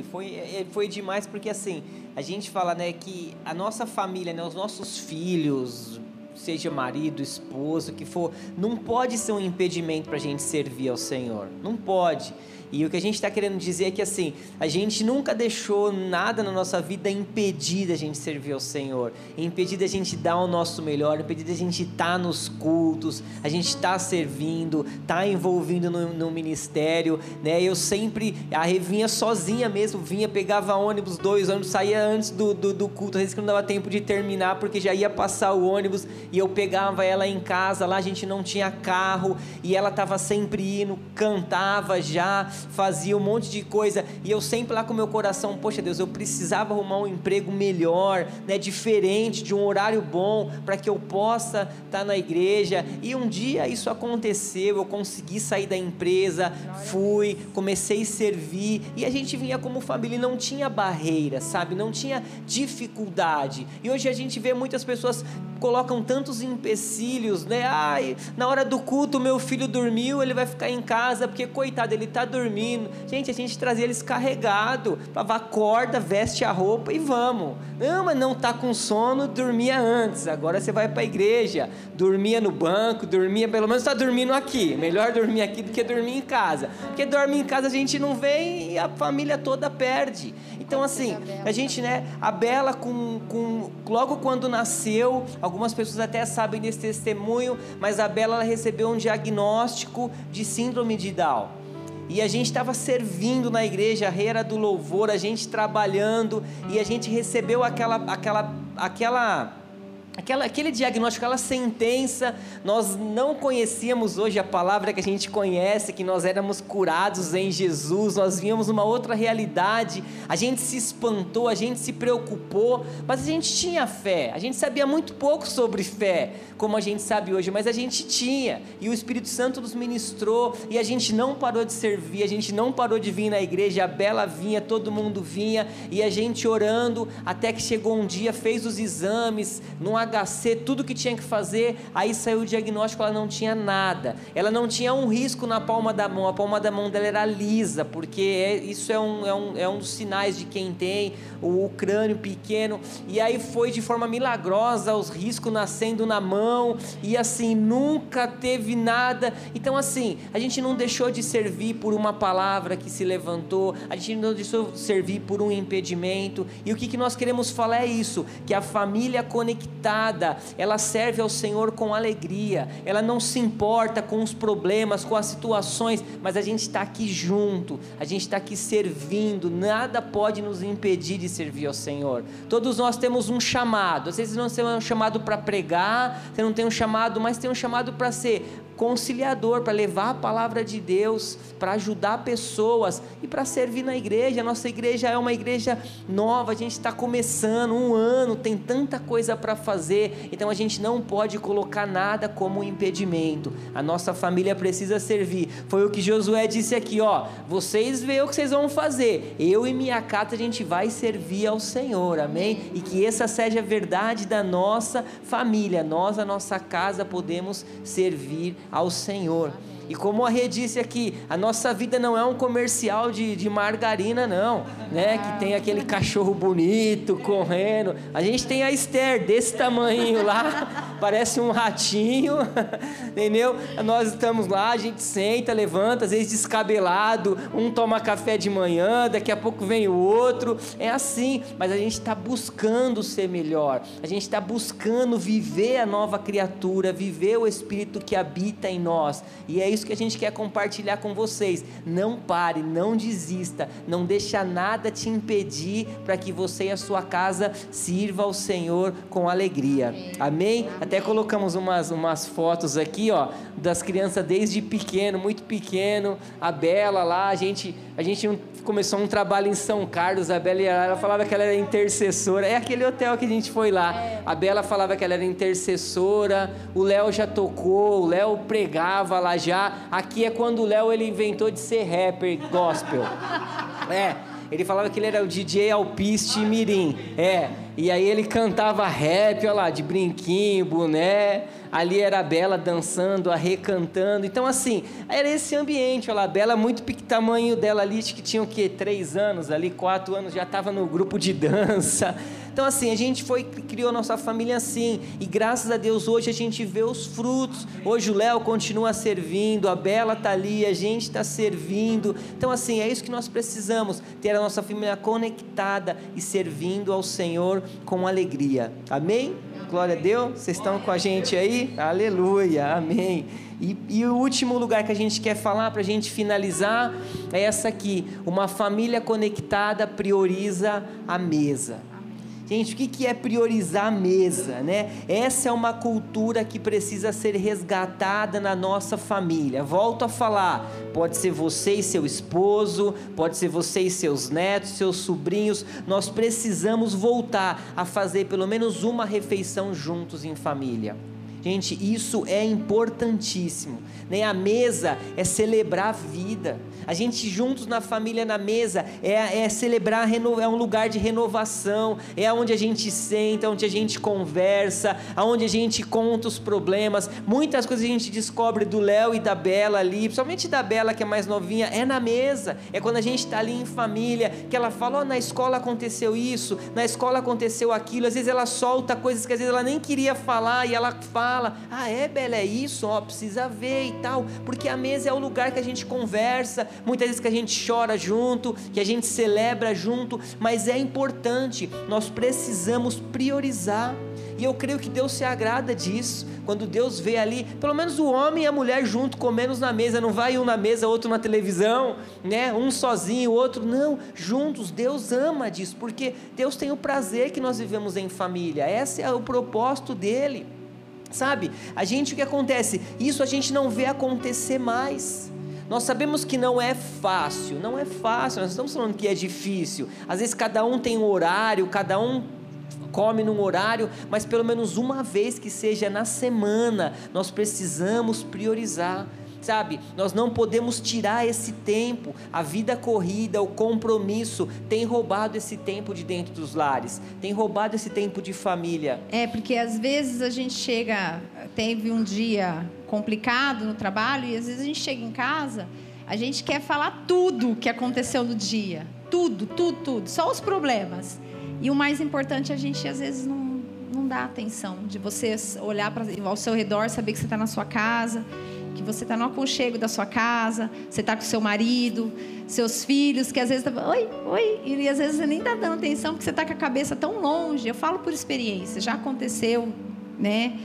e foi, foi demais porque assim a gente fala, né, que a nossa família, né, os nossos filhos, seja marido, esposo, que for, não pode ser um impedimento para a gente servir ao Senhor. Não pode. E o que a gente está querendo dizer é que assim, a gente nunca deixou nada na nossa vida impedir a gente servir ao Senhor, impedir a gente dar o nosso melhor, impedir a gente estar tá nos cultos, a gente estar tá servindo, estar tá envolvido no, no, ministério, né? Eu sempre, a vinha sozinha mesmo, vinha, pegava ônibus, dois ônibus, saía antes do, do, do culto, às vezes que não dava tempo de terminar, porque já ia passar o ônibus, e eu pegava ela em casa, lá a gente não tinha carro, e ela estava sempre indo, cantava já, fazia um monte de coisa. E eu sempre lá com meu coração, poxa Deus, eu precisava arrumar um emprego melhor, né, diferente, de um horário bom, para que eu possa estar tá na igreja. E um dia isso aconteceu, eu consegui sair da empresa, fui, comecei a servir, e a gente vinha como família e não tinha barreira, sabe? Não tinha dificuldade. E hoje a gente vê muitas pessoas colocam tantos empecilhos, né? Ai, na hora do culto meu filho dormiu, ele vai ficar em casa porque coitado, ele está dormindo. Gente, a gente trazia eles carregado, para acorda, veste a roupa e vamos. Não, mas não tá com sono, dormia antes. Agora você vai para a igreja, dormia no banco, dormia, pelo menos está dormindo aqui. Melhor dormir aqui do que dormir em casa. Porque dormir em casa a gente não vem e a família toda perde. Então assim, a gente, né, a Bela com, com logo quando nasceu, Algumas pessoas até sabem desse testemunho, mas a Bela ela recebeu um diagnóstico de síndrome de Down. E a gente estava servindo na igreja, a rei era do louvor, a gente trabalhando, e a gente recebeu aquela, aquela, aquela Aquela, aquele diagnóstico, aquela sentença, nós não conhecíamos hoje a palavra que a gente conhece, que nós éramos curados em Jesus, nós víamos uma outra realidade, a gente se espantou, a gente se preocupou, mas a gente tinha fé, a gente sabia muito pouco sobre fé, como a gente sabe hoje, mas a gente tinha, e o Espírito Santo nos ministrou, e a gente não parou de servir, a gente não parou de vir na igreja, a Bela vinha, todo mundo vinha, e a gente orando, até que chegou um dia, fez os exames, num HC, tudo que tinha que fazer, aí saiu o diagnóstico, ela não tinha nada, ela não tinha um risco na palma da mão, a palma da mão dela era lisa, porque é, isso é um, é, um, é um dos sinais de quem tem o, o crânio pequeno, e aí foi de forma milagrosa, os riscos nascendo na mão, e assim, nunca teve nada, então assim, a gente não deixou de servir por uma palavra que se levantou, a gente não deixou de servir por um impedimento, e o que, que nós queremos falar é isso, que a família conectada ela serve ao Senhor com alegria, ela não se importa com os problemas, com as situações, mas a gente está aqui junto, a gente está aqui servindo, nada pode nos impedir de servir ao Senhor. Todos nós temos um chamado, às vezes não tem um chamado para pregar, você não tem um chamado, mas tem um chamado para ser conciliador, para levar a palavra de Deus, para ajudar pessoas e para servir na igreja. Nossa igreja é uma igreja nova, a gente está começando um ano, tem tanta coisa para fazer, então a gente não pode colocar nada como impedimento. A nossa família precisa servir. Foi o que Josué disse aqui, ó. Vocês veem o que vocês vão fazer. Eu e minha casa a gente vai servir ao Senhor, amém? E que essa seja a verdade da nossa família. Nós, a nossa casa, podemos servir ao Senhor. E como a Rê disse aqui, a nossa vida não é um comercial de, de margarina, não, né? Que tem aquele cachorro bonito correndo. A gente tem a Esther desse tamanho lá, <laughs> parece um ratinho, <laughs> entendeu? Nós estamos lá, a gente senta, levanta, às vezes descabelado, um toma café de manhã, daqui a pouco vem o outro. É assim, mas a gente está buscando ser melhor, a gente está buscando viver a nova criatura, viver o Espírito que habita em nós. E é isso que a gente quer compartilhar com vocês. Não pare, não desista, não deixa nada te impedir para que você e a sua casa sirva ao Senhor com alegria. Amém? Amém? Até colocamos umas, umas fotos aqui, ó, das crianças desde pequeno, muito pequeno, a Bela lá, a gente, a gente começou um trabalho em São Carlos, a Bela ela falava que ela era intercessora. É aquele hotel que a gente foi lá. A Bela falava que ela era intercessora. O Léo já tocou, o Léo pregava lá já. Aqui é quando o Léo ele inventou de ser rapper gospel. <laughs> É. Ele falava que ele era o DJ Alpiste Mirim. É. E aí ele cantava rap, olha lá, de brinquinho, boné. Ali era a Bela dançando, a recantando. Então, assim, era esse ambiente. Olha lá, a Bela, muito tamanho dela ali, que tinha o quê? Três anos ali, quatro anos, já estava no grupo de dança. Então, assim, a gente foi, criou nossa família assim. E graças a Deus, hoje a gente vê os frutos. Hoje o Léo continua servindo, a Bela está ali, a gente está servindo. Então, assim, é isso que nós precisamos: ter a nossa família conectada e servindo ao Senhor com alegria. Amém? Glória a Deus. Vocês estão com a gente aí? Aleluia. Amém. E, e, o último lugar que a gente quer falar para a gente finalizar é essa aqui: uma família conectada prioriza a mesa. Gente, o que é priorizar a mesa, né? Essa é uma cultura que precisa ser resgatada na nossa família. Volto a falar, pode ser você e seu esposo, pode ser você e seus netos, seus sobrinhos. Nós precisamos voltar a fazer pelo menos uma refeição juntos em família. Gente, isso é importantíssimo. Né? a mesa é celebrar a vida. A gente juntos na família na mesa é, é celebrar, é um lugar de renovação, é onde a gente senta, onde a gente conversa, onde a gente conta os problemas. Muitas coisas a gente descobre do Léo e da Bela ali, principalmente da Bela que é mais novinha, é na mesa. É quando a gente está ali em família, que ela fala: oh, na escola aconteceu isso, na escola aconteceu aquilo. Às vezes ela solta coisas que às vezes ela nem queria falar e ela fala fala: Ah, é, Bela, é isso? Ó, precisa ver e tal. Porque a mesa é o lugar que a gente conversa, muitas vezes que a gente chora junto, que a gente celebra junto, mas é importante, nós precisamos priorizar. E eu creio que Deus se agrada disso. Quando Deus vê ali, pelo menos o homem e a mulher junto, comendo na mesa, não vai um na mesa, outro na televisão, né? Um sozinho, o outro não, juntos. Deus ama disso, porque Deus tem o prazer que nós vivemos em família. Esse é o propósito dele. Sabe? A gente o que acontece? Isso a gente não vê acontecer mais. Nós sabemos que não é fácil, não é fácil, nós estamos falando que é difícil. Às vezes cada um tem um horário, cada um come num horário, mas pelo menos uma vez que seja na semana, nós precisamos priorizar sabe? Nós não podemos tirar esse tempo. A vida corrida, o compromisso tem roubado esse tempo de dentro dos lares, tem roubado esse tempo de família. É, porque às vezes a gente chega, teve um dia complicado no trabalho e às vezes a gente chega em casa, a gente quer falar tudo o que aconteceu no dia, tudo, tudo, tudo, só os problemas. E o mais importante a gente às vezes não não dá atenção de você olhar para ao seu redor, saber que você está na sua casa que você está no aconchego da sua casa, você está com seu marido, seus filhos, que às vezes tá, oi, oi, e às vezes você nem está dando atenção porque você está com a cabeça tão longe. Eu falo por experiência, já aconteceu, né?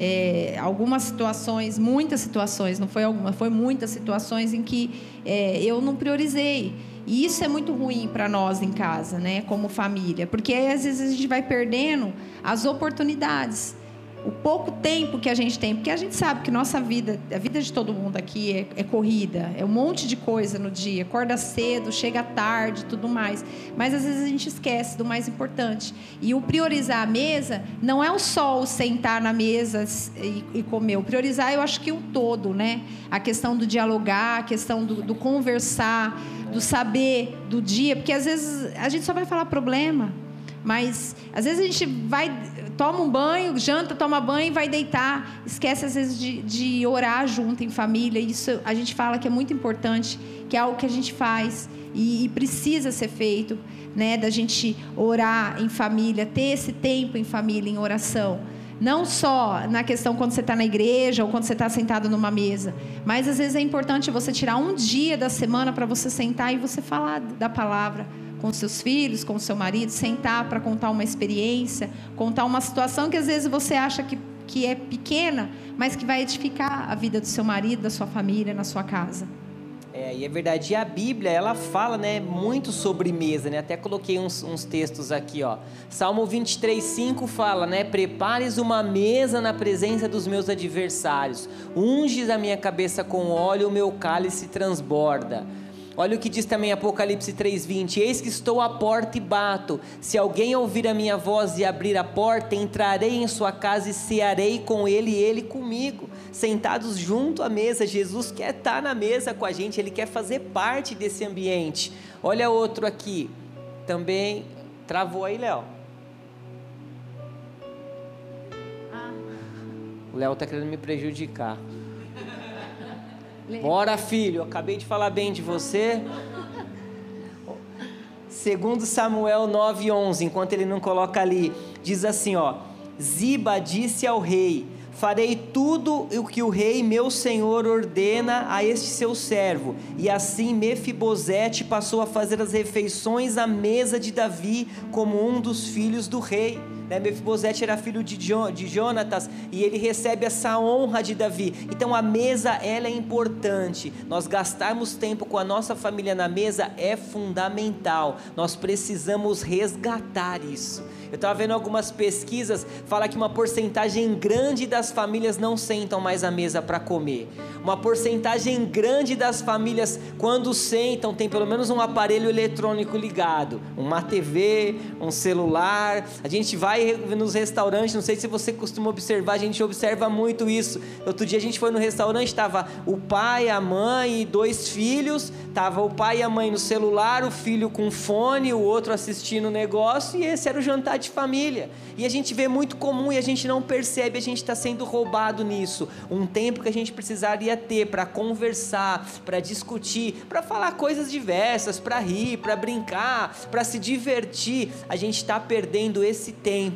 É, algumas situações, muitas situações, não foi alguma, foi muitas situações em que é, eu não priorizei. E isso é muito ruim para nós em casa, né, como família, porque aí, às vezes a gente vai perdendo as oportunidades o pouco tempo que a gente tem, porque a gente sabe que nossa vida, a vida de todo mundo aqui é, é, corrida, é um monte de coisa no dia, acorda cedo, chega tarde, tudo mais. Mas às vezes a gente esquece do mais importante. E o priorizar a mesa não é o só o sentar na mesa e, e comer. O priorizar, eu acho que um todo, né? A questão do dialogar, a questão do, do conversar, do saber do dia, porque às vezes a gente só vai falar problema. Mas às vezes a gente vai toma um banho, janta, toma banho e vai deitar. Esquece, às vezes, de, de orar junto em família. Isso a gente fala que é muito importante, que é algo que a gente faz e, e precisa ser feito, né? Da gente orar em família, ter esse tempo em família, em oração. Não só na questão quando você está na igreja ou quando você está sentado numa mesa, mas às vezes é importante você tirar um dia da semana para você sentar e você falar da palavra com seus filhos, com seu marido, sentar para contar uma experiência, contar uma situação que às vezes você acha que, que é pequena, mas que vai edificar a vida do seu marido, da sua família, na sua casa. É, e é verdade, e a Bíblia, ela fala, né, muito sobre mesa, né, até coloquei uns, uns textos aqui, ó, Salmo 23, 5 fala, né, prepares uma mesa na presença dos meus adversários, unges a minha cabeça com óleo, o meu cálice transborda, Olha o que diz também Apocalipse 3:20: Eis que estou à porta e bato. Se alguém ouvir a minha voz e abrir a porta, entrarei em sua casa e cearei com ele e ele comigo. Sentados junto à mesa, Jesus quer estar na mesa com a gente, ele quer fazer parte desse ambiente. Olha outro aqui. Também travou aí, Léo. Ah. O Léo está querendo me prejudicar. Bora, filho, acabei de falar bem de você. Segundo Samuel 9:11, enquanto ele não coloca ali, diz assim, ó: Ziba disse ao rei: Farei tudo o que o rei meu senhor ordena a este seu servo. E assim Mefibosete passou a fazer as refeições à mesa de Davi como um dos filhos do rei. Né? Mefibosete era filho de, jo, de Jonatas e ele recebe essa honra de Davi. Então a mesa ela é importante. Nós gastarmos tempo com a nossa família na mesa é fundamental. Nós precisamos resgatar isso. Eu estava vendo algumas pesquisas, fala que uma porcentagem grande das famílias não sentam mais à mesa para comer. Uma porcentagem grande das famílias, quando sentam, tem pelo menos um aparelho eletrônico ligado, uma TV, um celular. A gente vai nos restaurantes, não sei se você costuma observar, a gente observa muito isso. Outro dia a gente foi no restaurante, estava o pai, a mãe e dois filhos, tava o pai e a mãe no celular, o filho com fone, o outro assistindo o negócio, e esse era o jantar de família. E a gente vê muito comum e a gente não percebe, a gente está sendo roubado nisso. Um tempo que a gente precisaria ter para conversar, para discutir, para falar coisas diversas, para rir, para brincar, para se divertir. A gente está perdendo esse tempo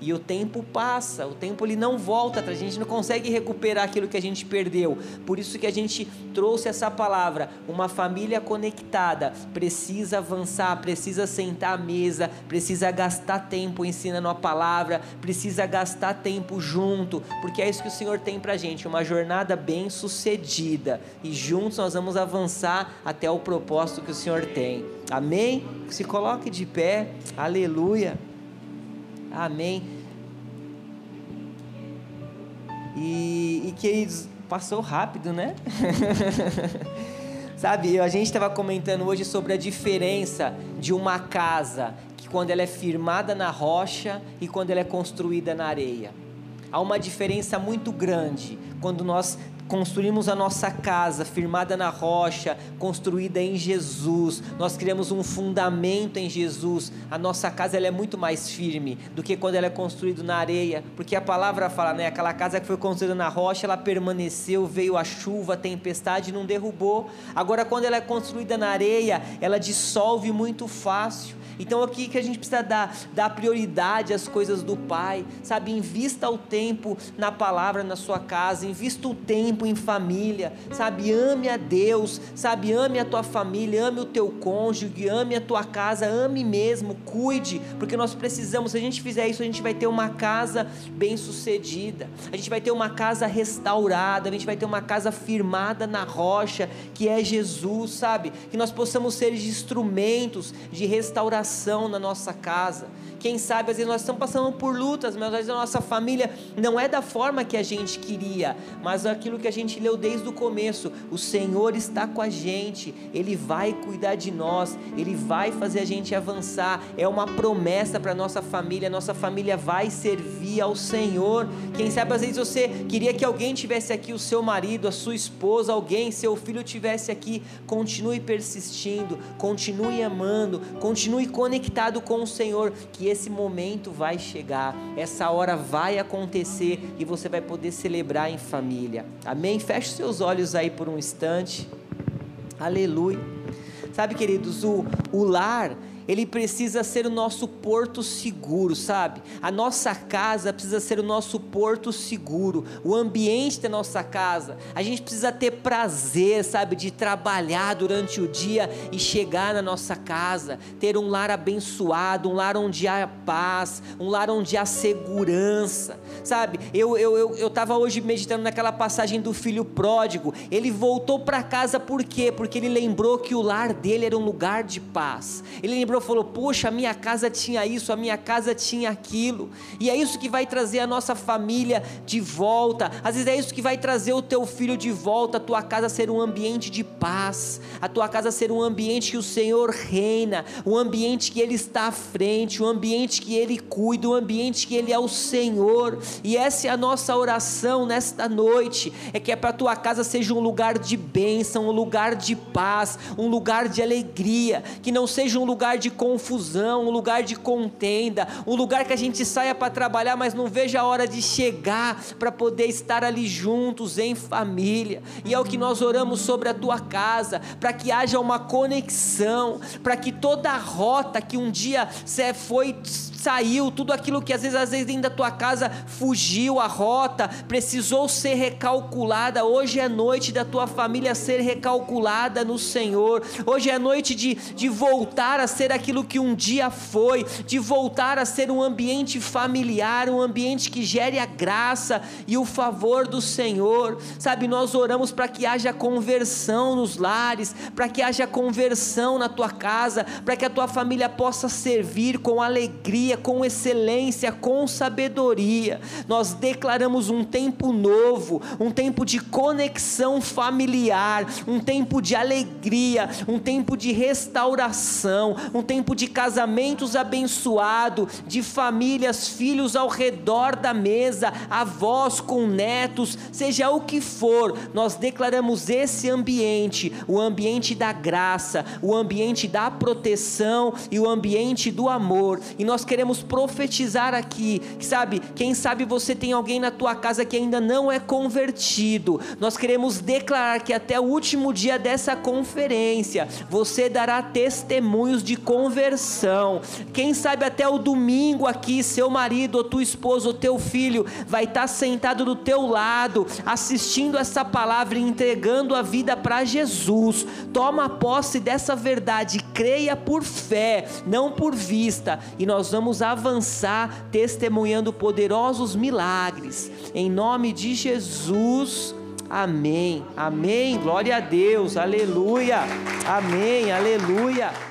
e o tempo passa, o tempo ele não volta, a gente não consegue recuperar aquilo que a gente perdeu. Por isso que a gente trouxe essa palavra. Uma família conectada precisa avançar, precisa sentar à mesa, precisa gastar tempo ensinando a palavra, precisa gastar tempo junto, porque é isso que o Senhor tem pra gente, uma jornada bem sucedida. E juntos nós vamos avançar até o propósito que o Senhor tem. Amém? Se coloque de pé. Aleluia. Amém. E, e queridos, passou rápido, né? <laughs> Sabe, a gente estava comentando hoje sobre a diferença de uma casa que quando ela é firmada na rocha e quando ela é construída na areia. Há uma diferença muito grande quando nós construímos a nossa casa firmada na rocha, construída em Jesus. Nós criamos um fundamento em Jesus. A nossa casa ela é muito mais firme do que quando ela é construída na areia, porque a palavra fala, né, aquela casa que foi construída na rocha, ela permaneceu, veio a chuva, a tempestade, não derrubou. Agora quando ela é construída na areia, ela dissolve muito fácil. Então aqui que a gente precisa dar, dar prioridade às coisas do Pai, sabe? Invista o tempo na palavra na sua casa, invista o tempo em família, sabe? Ame a Deus, sabe? Ame a tua família, ame o teu cônjuge, ame a tua casa, ame mesmo, cuide, porque nós precisamos, se a gente fizer isso, a gente vai ter uma casa bem sucedida, a gente vai ter uma casa restaurada, a gente vai ter uma casa firmada na rocha, que é Jesus, sabe? Que nós possamos ser instrumentos de restauração na nossa casa. Quem sabe, às vezes nós estamos passando por lutas, mas às vezes a nossa família não é da forma que a gente queria, mas aquilo que a gente leu desde o começo: o Senhor está com a gente, Ele vai cuidar de nós, Ele vai fazer a gente avançar. É uma promessa para nossa família, nossa família vai servir ao Senhor. Quem sabe, às vezes você queria que alguém tivesse aqui, o seu marido, a sua esposa, alguém, seu filho tivesse aqui. Continue persistindo, continue amando, continue conectado com o Senhor, que esse momento vai chegar, essa hora vai acontecer e você vai poder celebrar em família. Amém? Feche seus olhos aí por um instante. Aleluia. Sabe, queridos, o, o lar ele precisa ser o nosso porto seguro, sabe? A nossa casa precisa ser o nosso porto seguro, o ambiente da nossa casa. A gente precisa ter prazer, sabe, de trabalhar durante o dia e chegar na nossa casa, ter um lar abençoado, um lar onde há paz, um lar onde há segurança, sabe? Eu eu eu eu estava hoje meditando naquela passagem do filho pródigo. Ele voltou para casa por quê? Porque ele lembrou que o lar dele era um lugar de paz. Ele lembrou lembrou, falou: Poxa, a minha casa tinha isso, a minha casa tinha aquilo. E é isso que vai trazer a nossa família de volta. Às vezes é isso que vai trazer o teu filho de volta, a tua casa ser um ambiente de paz, a tua casa ser um ambiente que o Senhor reina, um ambiente que Ele está à frente, um ambiente que Ele cuida, um ambiente que Ele é o Senhor. E essa é a nossa oração nesta noite: é que é para a tua casa seja um lugar de bênção, um lugar de paz, um lugar de alegria, que não seja um lugar de de confusão, um lugar de contenda, um lugar que a gente saia para trabalhar, mas não veja a hora de chegar para poder estar ali juntos em família. E é o que nós oramos sobre a tua casa, para que haja uma conexão, para que toda a rota que um dia você foi saiu, tudo aquilo que às vezes, às vezes dentro da tua casa fugiu a rota, precisou ser recalculada. Hoje é noite da tua família ser recalculada no Senhor. Hoje é noite de, de voltar a ser aquilo que um dia foi, de voltar a ser um ambiente familiar, um ambiente que gere a graça e o favor do Senhor. Sabe, nós oramos para que haja conversão nos lares, para que haja conversão na tua casa, para que a tua família possa servir com alegria, com excelência, com sabedoria. Nós declaramos um tempo novo, um tempo de conexão familiar, um tempo de alegria, um tempo de restauração, um tempo de casamentos abençoado, de famílias, filhos ao redor da mesa, avós com netos, seja o que for, nós declaramos esse ambiente, o ambiente da graça, o ambiente da proteção e o ambiente do amor. E nós queremos profetizar aqui, sabe, quem sabe você tem alguém na tua casa que ainda não é convertido. Nós queremos declarar que até o último dia dessa conferência, você dará testemunhos de conversão. Quem sabe até o domingo aqui, seu marido, ou tua esposa, ou teu filho vai estar sentado do teu lado, assistindo essa palavra e entregando a vida para Jesus. Toma posse dessa verdade, creia por fé, não por vista, e nós vamos avançar testemunhando poderosos milagres. Em nome de Jesus. Amém. Amém. Glória a Deus. Aleluia. Amém. Aleluia.